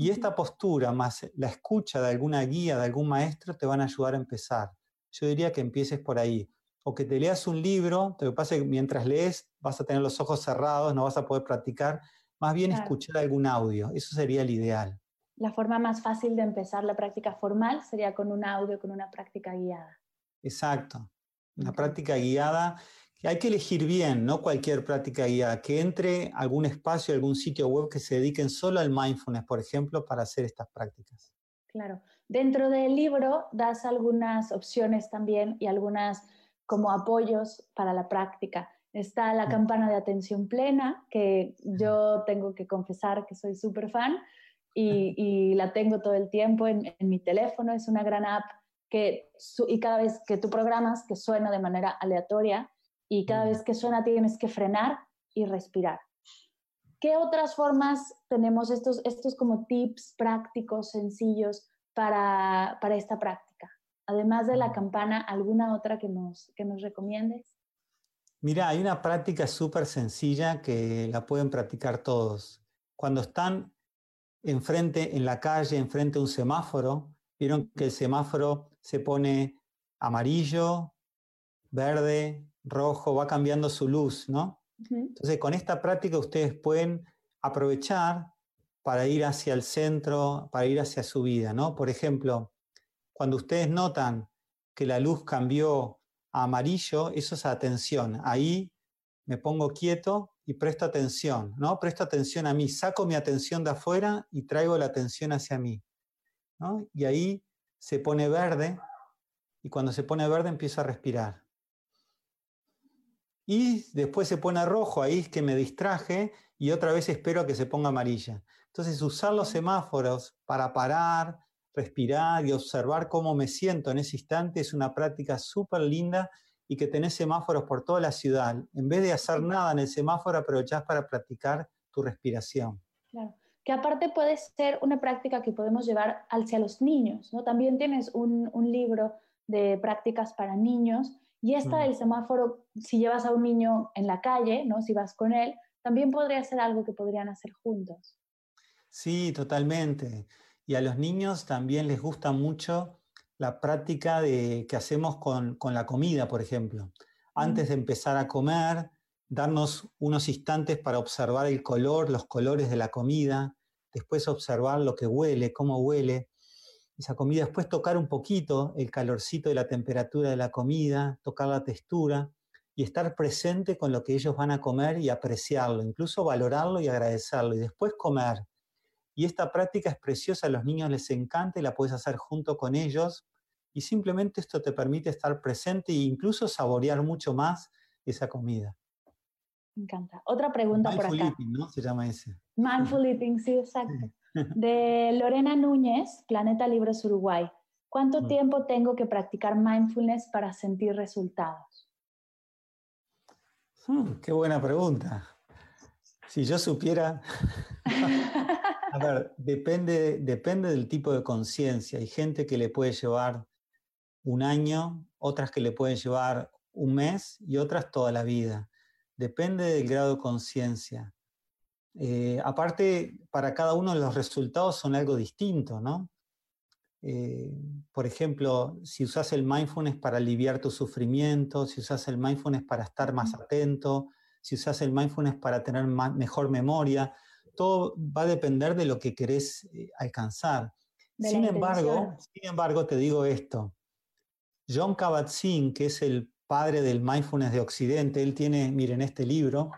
Y esta postura más la escucha de alguna guía, de algún maestro, te van a ayudar a empezar. Yo diría que empieces por ahí. O que te leas un libro, lo que pasa es que mientras lees vas a tener los ojos cerrados, no vas a poder practicar. Más bien escuchar algún audio, eso sería el ideal la forma más fácil de empezar la práctica formal sería con un audio, con una práctica guiada. Exacto. Una práctica guiada hay que elegir bien, no cualquier práctica guiada, que entre algún espacio, algún sitio web que se dediquen solo al mindfulness, por ejemplo, para hacer estas prácticas. Claro. Dentro del libro das algunas opciones también y algunas como apoyos para la práctica. Está la campana de atención plena, que yo tengo que confesar que soy súper fan, y, la tengo todo el tiempo en, mi teléfono. Es una gran app que, y cada vez que tú programas, que suena de manera aleatoria y cada vez que suena tienes que frenar y respirar. ¿Qué otras formas tenemos estos, estos como tips prácticos, sencillos para, para esta práctica? Además de la campana, ¿alguna otra que nos, que nos recomiendes? Mira, hay una práctica súper sencilla que la pueden practicar todos. Cuando están enfrente, en la calle, enfrente de un semáforo, vieron que el semáforo se pone amarillo, verde, rojo, va cambiando su luz, ¿no? Entonces, con esta práctica ustedes pueden aprovechar para ir hacia el centro, para ir hacia su vida, ¿no? Por ejemplo, cuando ustedes notan que la luz cambió a amarillo, eso es atención. Ahí me pongo quieto y presto atención, ¿no? Presto atención a mí, saco mi atención de afuera y traigo la atención hacia mí, ¿no? Y ahí se pone verde y cuando se pone verde empiezo a respirar. Y después se pone rojo, ahí es que me distraje y otra vez espero a que se ponga amarilla. Entonces usar los semáforos para parar, respirar y observar cómo me siento en ese instante es una práctica súper linda y que tenés semáforos por toda la ciudad. En vez de hacer nada en el semáforo, aprovechás para practicar tu respiración. Claro. Que aparte puede ser una práctica que podemos llevar hacia los niños, ¿no? También tienes un, un libro de prácticas para niños y esta mm. del semáforo, si llevas a un niño en la calle, ¿no? Si vas con él, también podría ser algo que podrían hacer juntos. Sí, totalmente. Y a los niños también les gusta mucho la práctica de, que hacemos con, la comida, por ejemplo. Antes de empezar a comer, darnos unos instantes para observar el color, los colores de la comida, después observar lo que huele, cómo huele esa comida, después tocar un poquito el calorcito de la temperatura de la comida, tocar la textura y estar presente con lo que ellos van a comer y apreciarlo, incluso valorarlo y agradecerlo y después comer. Y esta práctica es preciosa, a los niños les encanta y la puedes hacer junto con ellos y simplemente esto te permite estar presente e incluso saborear mucho más esa comida. Me encanta. Otra pregunta por acá. Mindful eating, ¿no? Se llama ese. Mindful eating, sí, exacto. <laughs> De Lorena Núñez, Planeta Libros Uruguay. ¿Cuánto tiempo tengo que practicar mindfulness para sentir resultados? Hmm, qué buena pregunta. Si yo supiera... <laughs> A ver, depende, depende del tipo de conciencia. Hay gente que le puede llevar un año, otras que le pueden llevar un mes y otras toda la vida. Depende del grado de conciencia. Eh, aparte, para cada uno los resultados son algo distinto, ¿no? Eh, por ejemplo, si usas el mindfulness para aliviar tu sufrimiento, si usas el mindfulness para estar más atento, si usas el mindfulness para tener mejor memoria, todo va a depender de lo que querés eh, alcanzar. Sin embargo, sin embargo, te digo esto. John Kabat-Zinn, que es el padre del mindfulness de Occidente, él tiene, miren, este libro,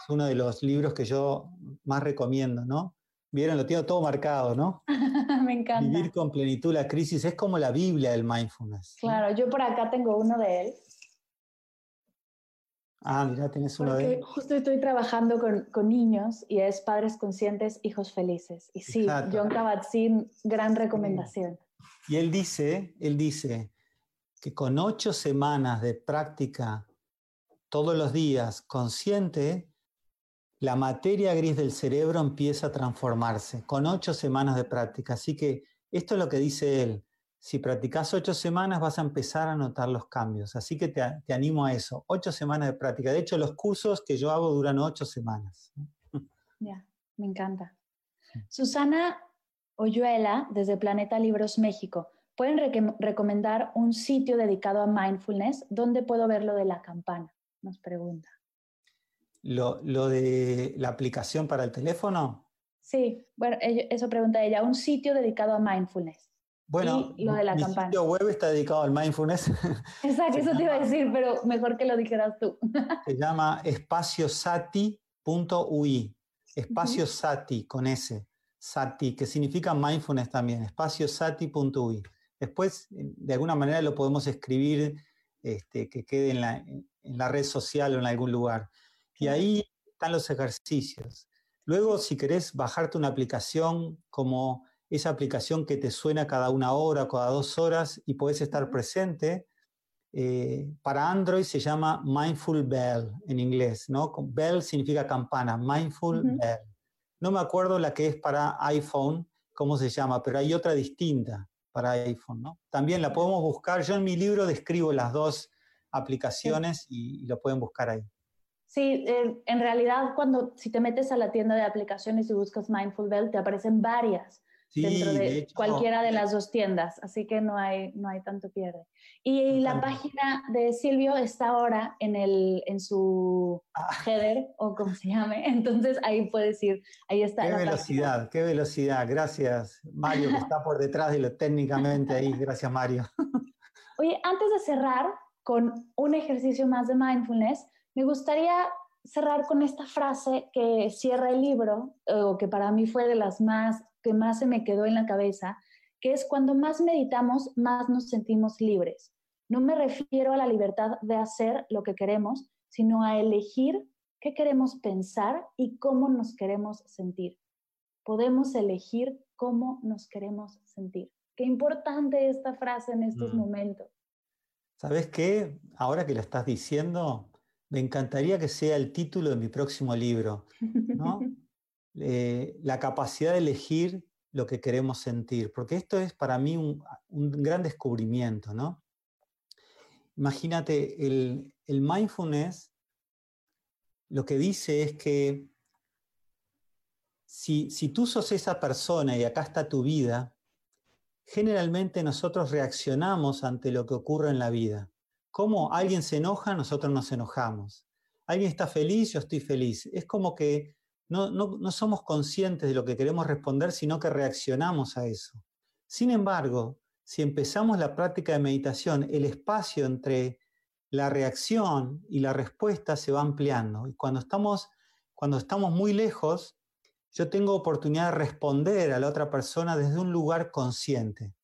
es uno de los libros que yo más recomiendo, ¿no? Vieron, lo tengo todo marcado, ¿no? <laughs> Me encanta. Vivir con plenitud la crisis es como la Biblia del mindfulness. Claro, yo por acá tengo uno de él. Ah, mira, tienes uno de él. Justo estoy trabajando con, con, niños y es Padres Conscientes, Hijos Felices. Y sí, John Kabat-Zinn, gran recomendación. Y él dice, él dice que con ocho semanas de práctica todos los días consciente, la materia gris del cerebro empieza a transformarse con ocho semanas de práctica. Así que esto es lo que dice él. Si practicas ocho semanas vas a empezar a notar los cambios. Así que te, animo a eso. Ocho semanas de práctica. De hecho, los cursos que yo hago duran ocho semanas. <laughs> Ya, me encanta. Susana Oyuela, desde Planeta Libros México. ¿Pueden recomendar un sitio dedicado a mindfulness? ¿Dónde puedo ver lo de la campana? Nos pregunta. Lo, de la aplicación para el teléfono. Sí, bueno, eso pregunta ella, un sitio dedicado a mindfulness. Bueno, lo de la mi sitio web está dedicado al mindfulness. <laughs> Exacto, eso te iba a decir, pero mejor que lo dijeras tú. <laughs> Se llama espaciosati.ui. Espacio Sati con S. Sati, que significa mindfulness también. Espaciosati.ui. Después, de alguna manera, lo podemos escribir este, que quede en la, en la red social o en algún lugar. Y ahí están los ejercicios. Luego, si querés bajarte una aplicación como esa aplicación que te suena cada una hora, cada dos horas y puedes estar presente, eh, para Android se llama Mindful Bell en inglés, ¿no? Bell significa campana, Mindful Bell. No me acuerdo la que es para iPhone, cómo se llama, pero hay otra distinta para iPhone, ¿no? También la podemos buscar. Yo en mi libro describo las dos aplicaciones y lo pueden buscar ahí. Sí, eh, en realidad cuando si te metes a la tienda de aplicaciones y buscas Mindful Bell, te aparecen varias dentro de, cualquiera de las dos tiendas, así que no hay, no hay tanto pierde. Y la página de Silvio está ahora en, el, en su ah. header, o como se llame, <laughs> entonces ahí puedes ir, ahí está. Qué velocidad, qué velocidad, gracias Mario que está por detrás de lo técnicamente ahí, gracias Mario. <laughs> Oye, antes de cerrar con un ejercicio más de mindfulness, me gustaría cerrar con esta frase que cierra el libro, eh, o que para mí fue de las más, que más se me quedó en la cabeza, que es cuando más meditamos, más nos sentimos libres. No me refiero a la libertad de hacer lo que queremos, sino a elegir qué queremos pensar y cómo nos queremos sentir. Podemos elegir cómo nos queremos sentir. Qué importante esta frase en estos mm. momentos. ¿Sabes qué? Ahora que lo estás diciendo, me encantaría que sea el título de mi próximo libro, <laughs> eh, la capacidad de elegir lo que queremos sentir, porque esto es para mí un, gran descubrimiento, ¿no? Imagínate, el, mindfulness lo que dice es que si, si tú sos esa persona y acá está tu vida, generalmente nosotros reaccionamos ante lo que ocurre en la vida. ¿Cómo alguien se enoja, nosotros nos enojamos? Alguien está feliz, yo estoy feliz. Es como que no, no, somos conscientes de lo que queremos responder, sino que reaccionamos a eso. Sin embargo, si empezamos la práctica de meditación, el espacio entre la reacción y la respuesta se va ampliando. Y cuando estamos, cuando estamos muy lejos, yo tengo oportunidad de responder a la otra persona desde un lugar consciente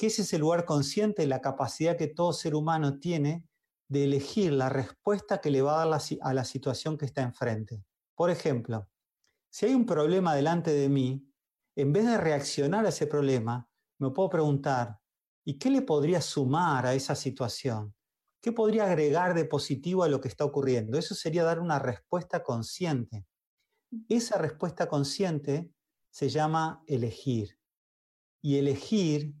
que es ese lugar consciente, la capacidad que todo ser humano tiene de elegir la respuesta que le va a dar a la situación que está enfrente. Por ejemplo, si hay un problema delante de mí, en vez de reaccionar a ese problema, me puedo preguntar, ¿y qué le podría sumar a esa situación? ¿Qué podría agregar de positivo a lo que está ocurriendo? Eso sería dar una respuesta consciente. Esa respuesta consciente se llama elegir. Y elegir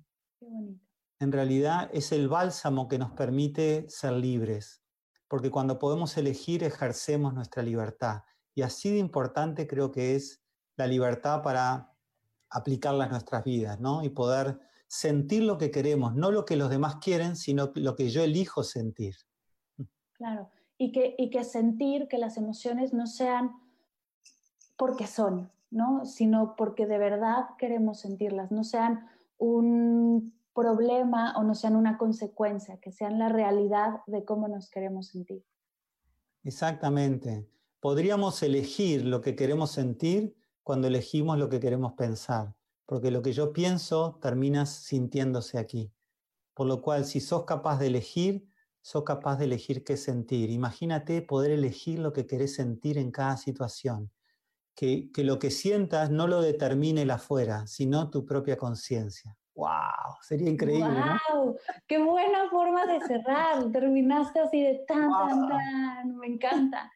en realidad es el bálsamo que nos permite ser libres, porque cuando podemos elegir ejercemos nuestra libertad. Y así de importante creo que es la libertad para aplicarla en nuestras vidas, ¿no? Y poder sentir lo que queremos, no lo que los demás quieren, sino lo que yo elijo sentir. Claro, y que, y que sentir que las emociones no sean porque son, ¿no? Sino porque de verdad queremos sentirlas, no sean un problema o no sean una consecuencia, que sean la realidad de cómo nos queremos sentir. Exactamente. Podríamos elegir lo que queremos sentir cuando elegimos lo que queremos pensar, porque lo que yo pienso termina sintiéndose aquí. Por lo cual, si sos capaz de elegir, sos capaz de elegir qué sentir. Imagínate poder elegir lo que querés sentir en cada situación. Que, que lo que sientas no lo determine el afuera, sino tu propia conciencia. ¡Wow! Sería increíble. ¡Wow! ¡Qué buena forma de cerrar! Terminaste así de tan, tan, tan. Me encanta.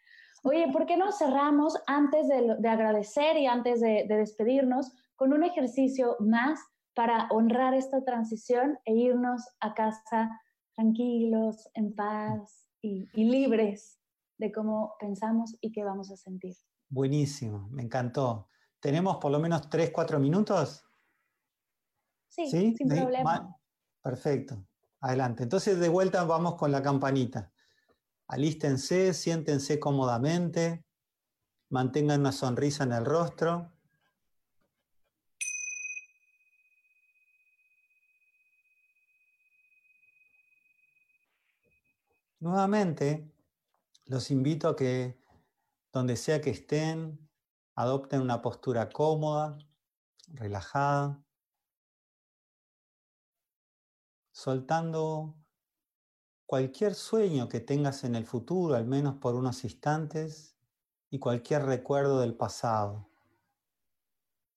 Oye, ¿por qué no cerramos antes de, agradecer y antes de, despedirnos con un ejercicio más para honrar esta transición e irnos a casa tranquilos, en paz y, libres de cómo pensamos y qué vamos a sentir? Buenísimo, me encantó. ¿Tenemos por lo menos tres, cuatro minutos? Sí, sin problema. Perfecto, adelante. Entonces de vuelta vamos con la campanita. Alístense, siéntense cómodamente, mantengan una sonrisa en el rostro. Nuevamente, los invito a que donde sea que estén, adopten una postura cómoda, relajada, soltando cualquier sueño que tengas en el futuro, al menos por unos instantes, y cualquier recuerdo del pasado,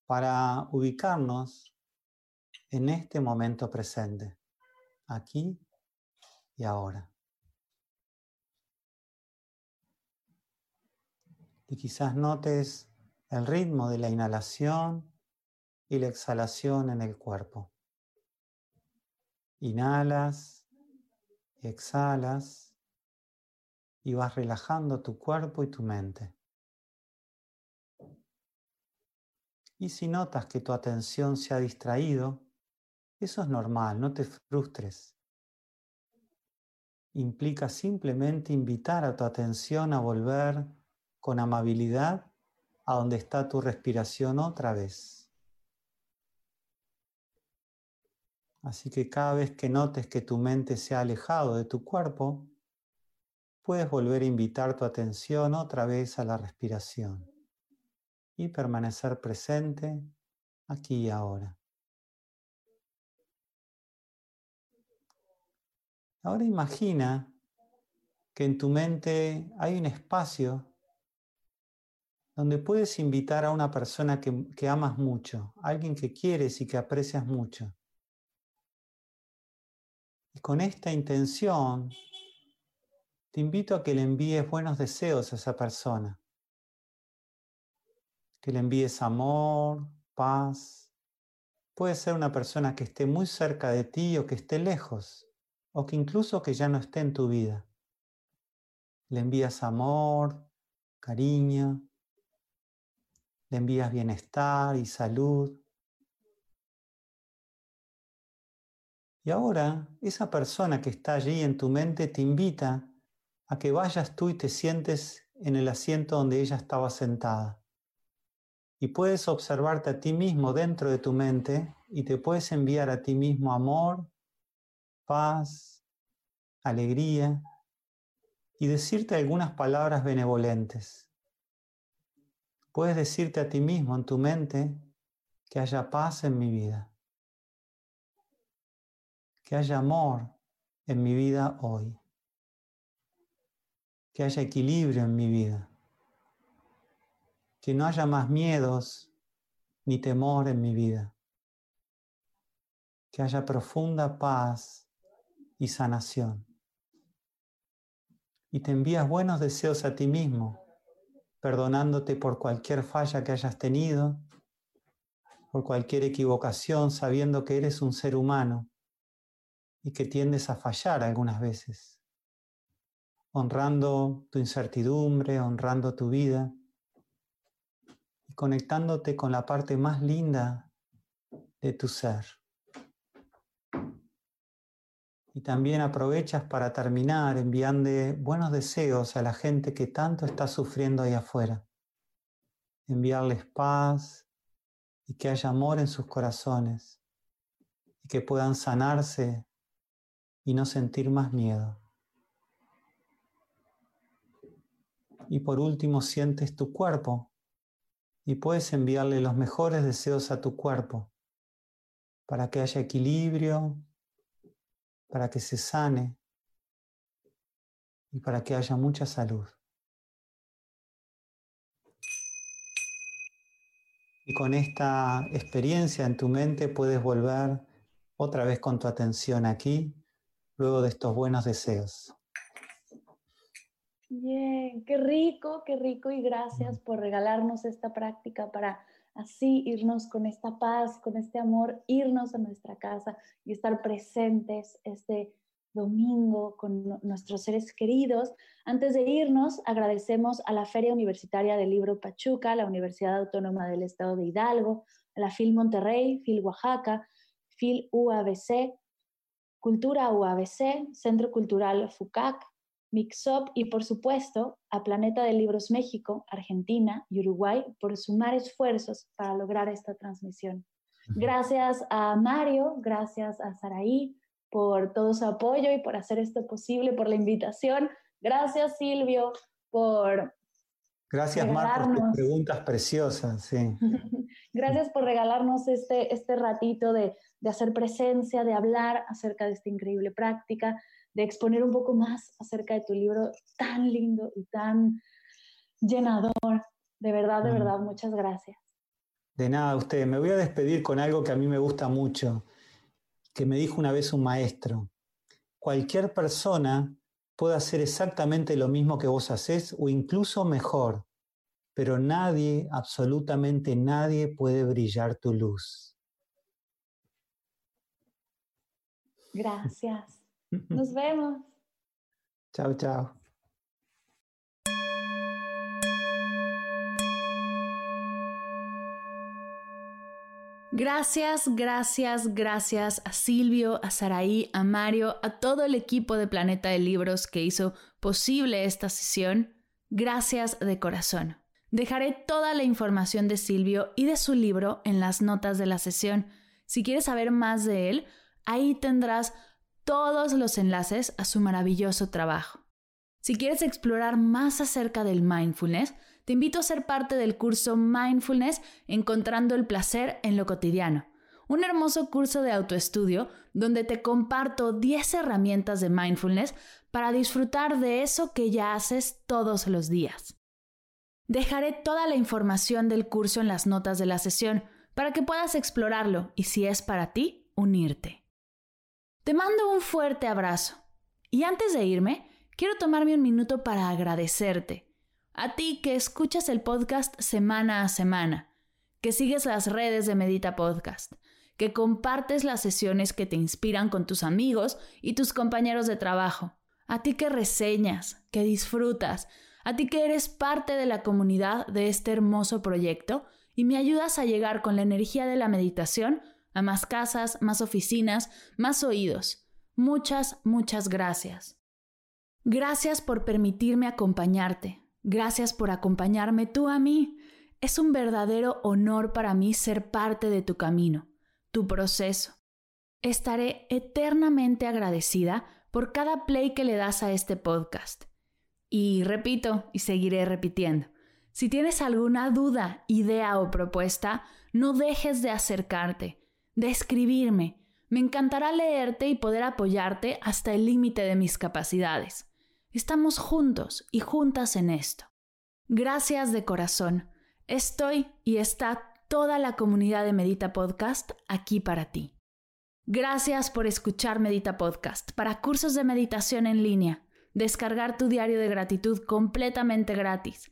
para ubicarnos en este momento presente, aquí y ahora. Y quizás notes el ritmo de la inhalación y la exhalación en el cuerpo. Inhalas exhalas y vas relajando tu cuerpo y tu mente. Y si notas que tu atención se ha distraído, eso es normal, no te frustres. Implica simplemente invitar a tu atención a volver con amabilidad a donde está tu respiración otra vez. Así que cada vez que notes que tu mente se ha alejado de tu cuerpo, puedes volver a invitar tu atención otra vez a la respiración y permanecer presente aquí y ahora. Ahora imagina que en tu mente hay un espacio donde puedes invitar a una persona que, amas mucho, alguien que quieres y que aprecias mucho. Y con esta intención, te invito a que le envíes buenos deseos a esa persona. Que le envíes amor, paz. Puede ser una persona que esté muy cerca de ti o que esté lejos, o que incluso que ya no esté en tu vida. Le envías amor, cariño, le envías bienestar y salud. Y ahora esa persona que está allí en tu mente te invita a que vayas tú y te sientes en el asiento donde ella estaba sentada. Y puedes observarte a ti mismo dentro de tu mente y te puedes enviar a ti mismo amor, paz, alegría y decirte algunas palabras benevolentes. Puedes decirte a ti mismo en tu mente que haya paz en mi vida que haya amor en mi vida hoy, que haya equilibrio en mi vida, que no haya más miedos ni temor en mi vida, que haya profunda paz y sanación. Y te envías buenos deseos a ti mismo, perdonándote por cualquier falla que hayas tenido, por cualquier equivocación, sabiendo que eres un ser humano y que tiendes a fallar algunas veces, honrando tu incertidumbre, honrando tu vida y conectándote con la parte más linda de tu ser. Y también aprovechas para terminar enviando buenos deseos a la gente que tanto está sufriendo ahí afuera. Enviarles paz y que haya amor en sus corazones y que puedan sanarse y no sentir más miedo. Y por último sientes tu cuerpo y puedes enviarle los mejores deseos a tu cuerpo para que haya equilibrio, para que se sane y para que haya mucha salud. Y con esta experiencia en tu mente puedes volver otra vez con tu atención aquí, luego de estos buenos deseos. Bien, qué rico, qué rico y gracias por regalarnos esta práctica para así irnos con esta paz, con este amor, irnos a nuestra casa y estar presentes este domingo con nuestros seres queridos. Antes de irnos, agradecemos a la Feria Universitaria del Libro Pachuca, la Universidad Autónoma del Estado de Hidalgo, a la FIL Monterrey, FIL Oaxaca, FIL UABC, Cultura UABC, Centro Cultural FUCAC, Mixup y por supuesto a Planeta de Libros México, Argentina y Uruguay por sumar esfuerzos para lograr esta transmisión. Gracias a Mario, gracias a Saraí por todo su apoyo y por hacer esto posible, por la invitación. Gracias Silvio por... Gracias Mar por tus preguntas preciosas. Sí. <laughs> gracias por regalarnos este, este ratito de, de hacer presencia, de hablar acerca de esta increíble práctica de exponer un poco más acerca de tu libro tan lindo y tan llenador. De verdad, de verdad, muchas gracias. De nada, usted. Me voy a despedir con algo que a mí me gusta mucho, que me dijo una vez un maestro. Cualquier persona puede hacer exactamente lo mismo que vos haces o incluso mejor, pero nadie, absolutamente nadie puede brillar tu luz. Gracias. <laughs> Nos vemos. Chao, chao. Gracias, gracias, gracias a Silvio, a Saraí, a Mario, a todo el equipo de Planeta de Libros que hizo posible esta sesión. Gracias de corazón. Dejaré toda la información de Silvio y de su libro en las notas de la sesión. Si quieres saber más de él, ahí tendrás todos los enlaces a su maravilloso trabajo. Si quieres explorar más acerca del mindfulness, te invito a ser parte del curso Mindfulness Encontrando el Placer en lo Cotidiano, un hermoso curso de autoestudio donde te comparto 10 herramientas de mindfulness para disfrutar de eso que ya haces todos los días. Dejaré toda la información del curso en las notas de la sesión para que puedas explorarlo y si es para ti, unirte. Te mando un fuerte abrazo. Y antes de irme, quiero tomarme un minuto para agradecerte. A ti que escuchas el podcast semana a semana, que sigues las redes de Medita Podcast, que compartes las sesiones que te inspiran con tus amigos y tus compañeros de trabajo. A ti que reseñas, que disfrutas, a ti que eres parte de la comunidad de este hermoso proyecto y me ayudas a llegar con la energía de la meditación a más casas, más oficinas, más oídos. Muchas, muchas gracias. Gracias por permitirme acompañarte. Gracias por acompañarme tú a mí. Es un verdadero honor para mí ser parte de tu camino, tu proceso. Estaré eternamente agradecida por cada play que le das a este podcast. Y repito y seguiré repitiendo. Si tienes alguna duda, idea o propuesta, no dejes de acercarte de escribirme. Me encantará leerte y poder apoyarte hasta el límite de mis capacidades. Estamos juntos y juntas en esto. Gracias de corazón. Estoy y está toda la comunidad de Medita Podcast aquí para ti. Gracias por escuchar Medita Podcast para cursos de meditación en línea, descargar tu diario de gratitud completamente gratis,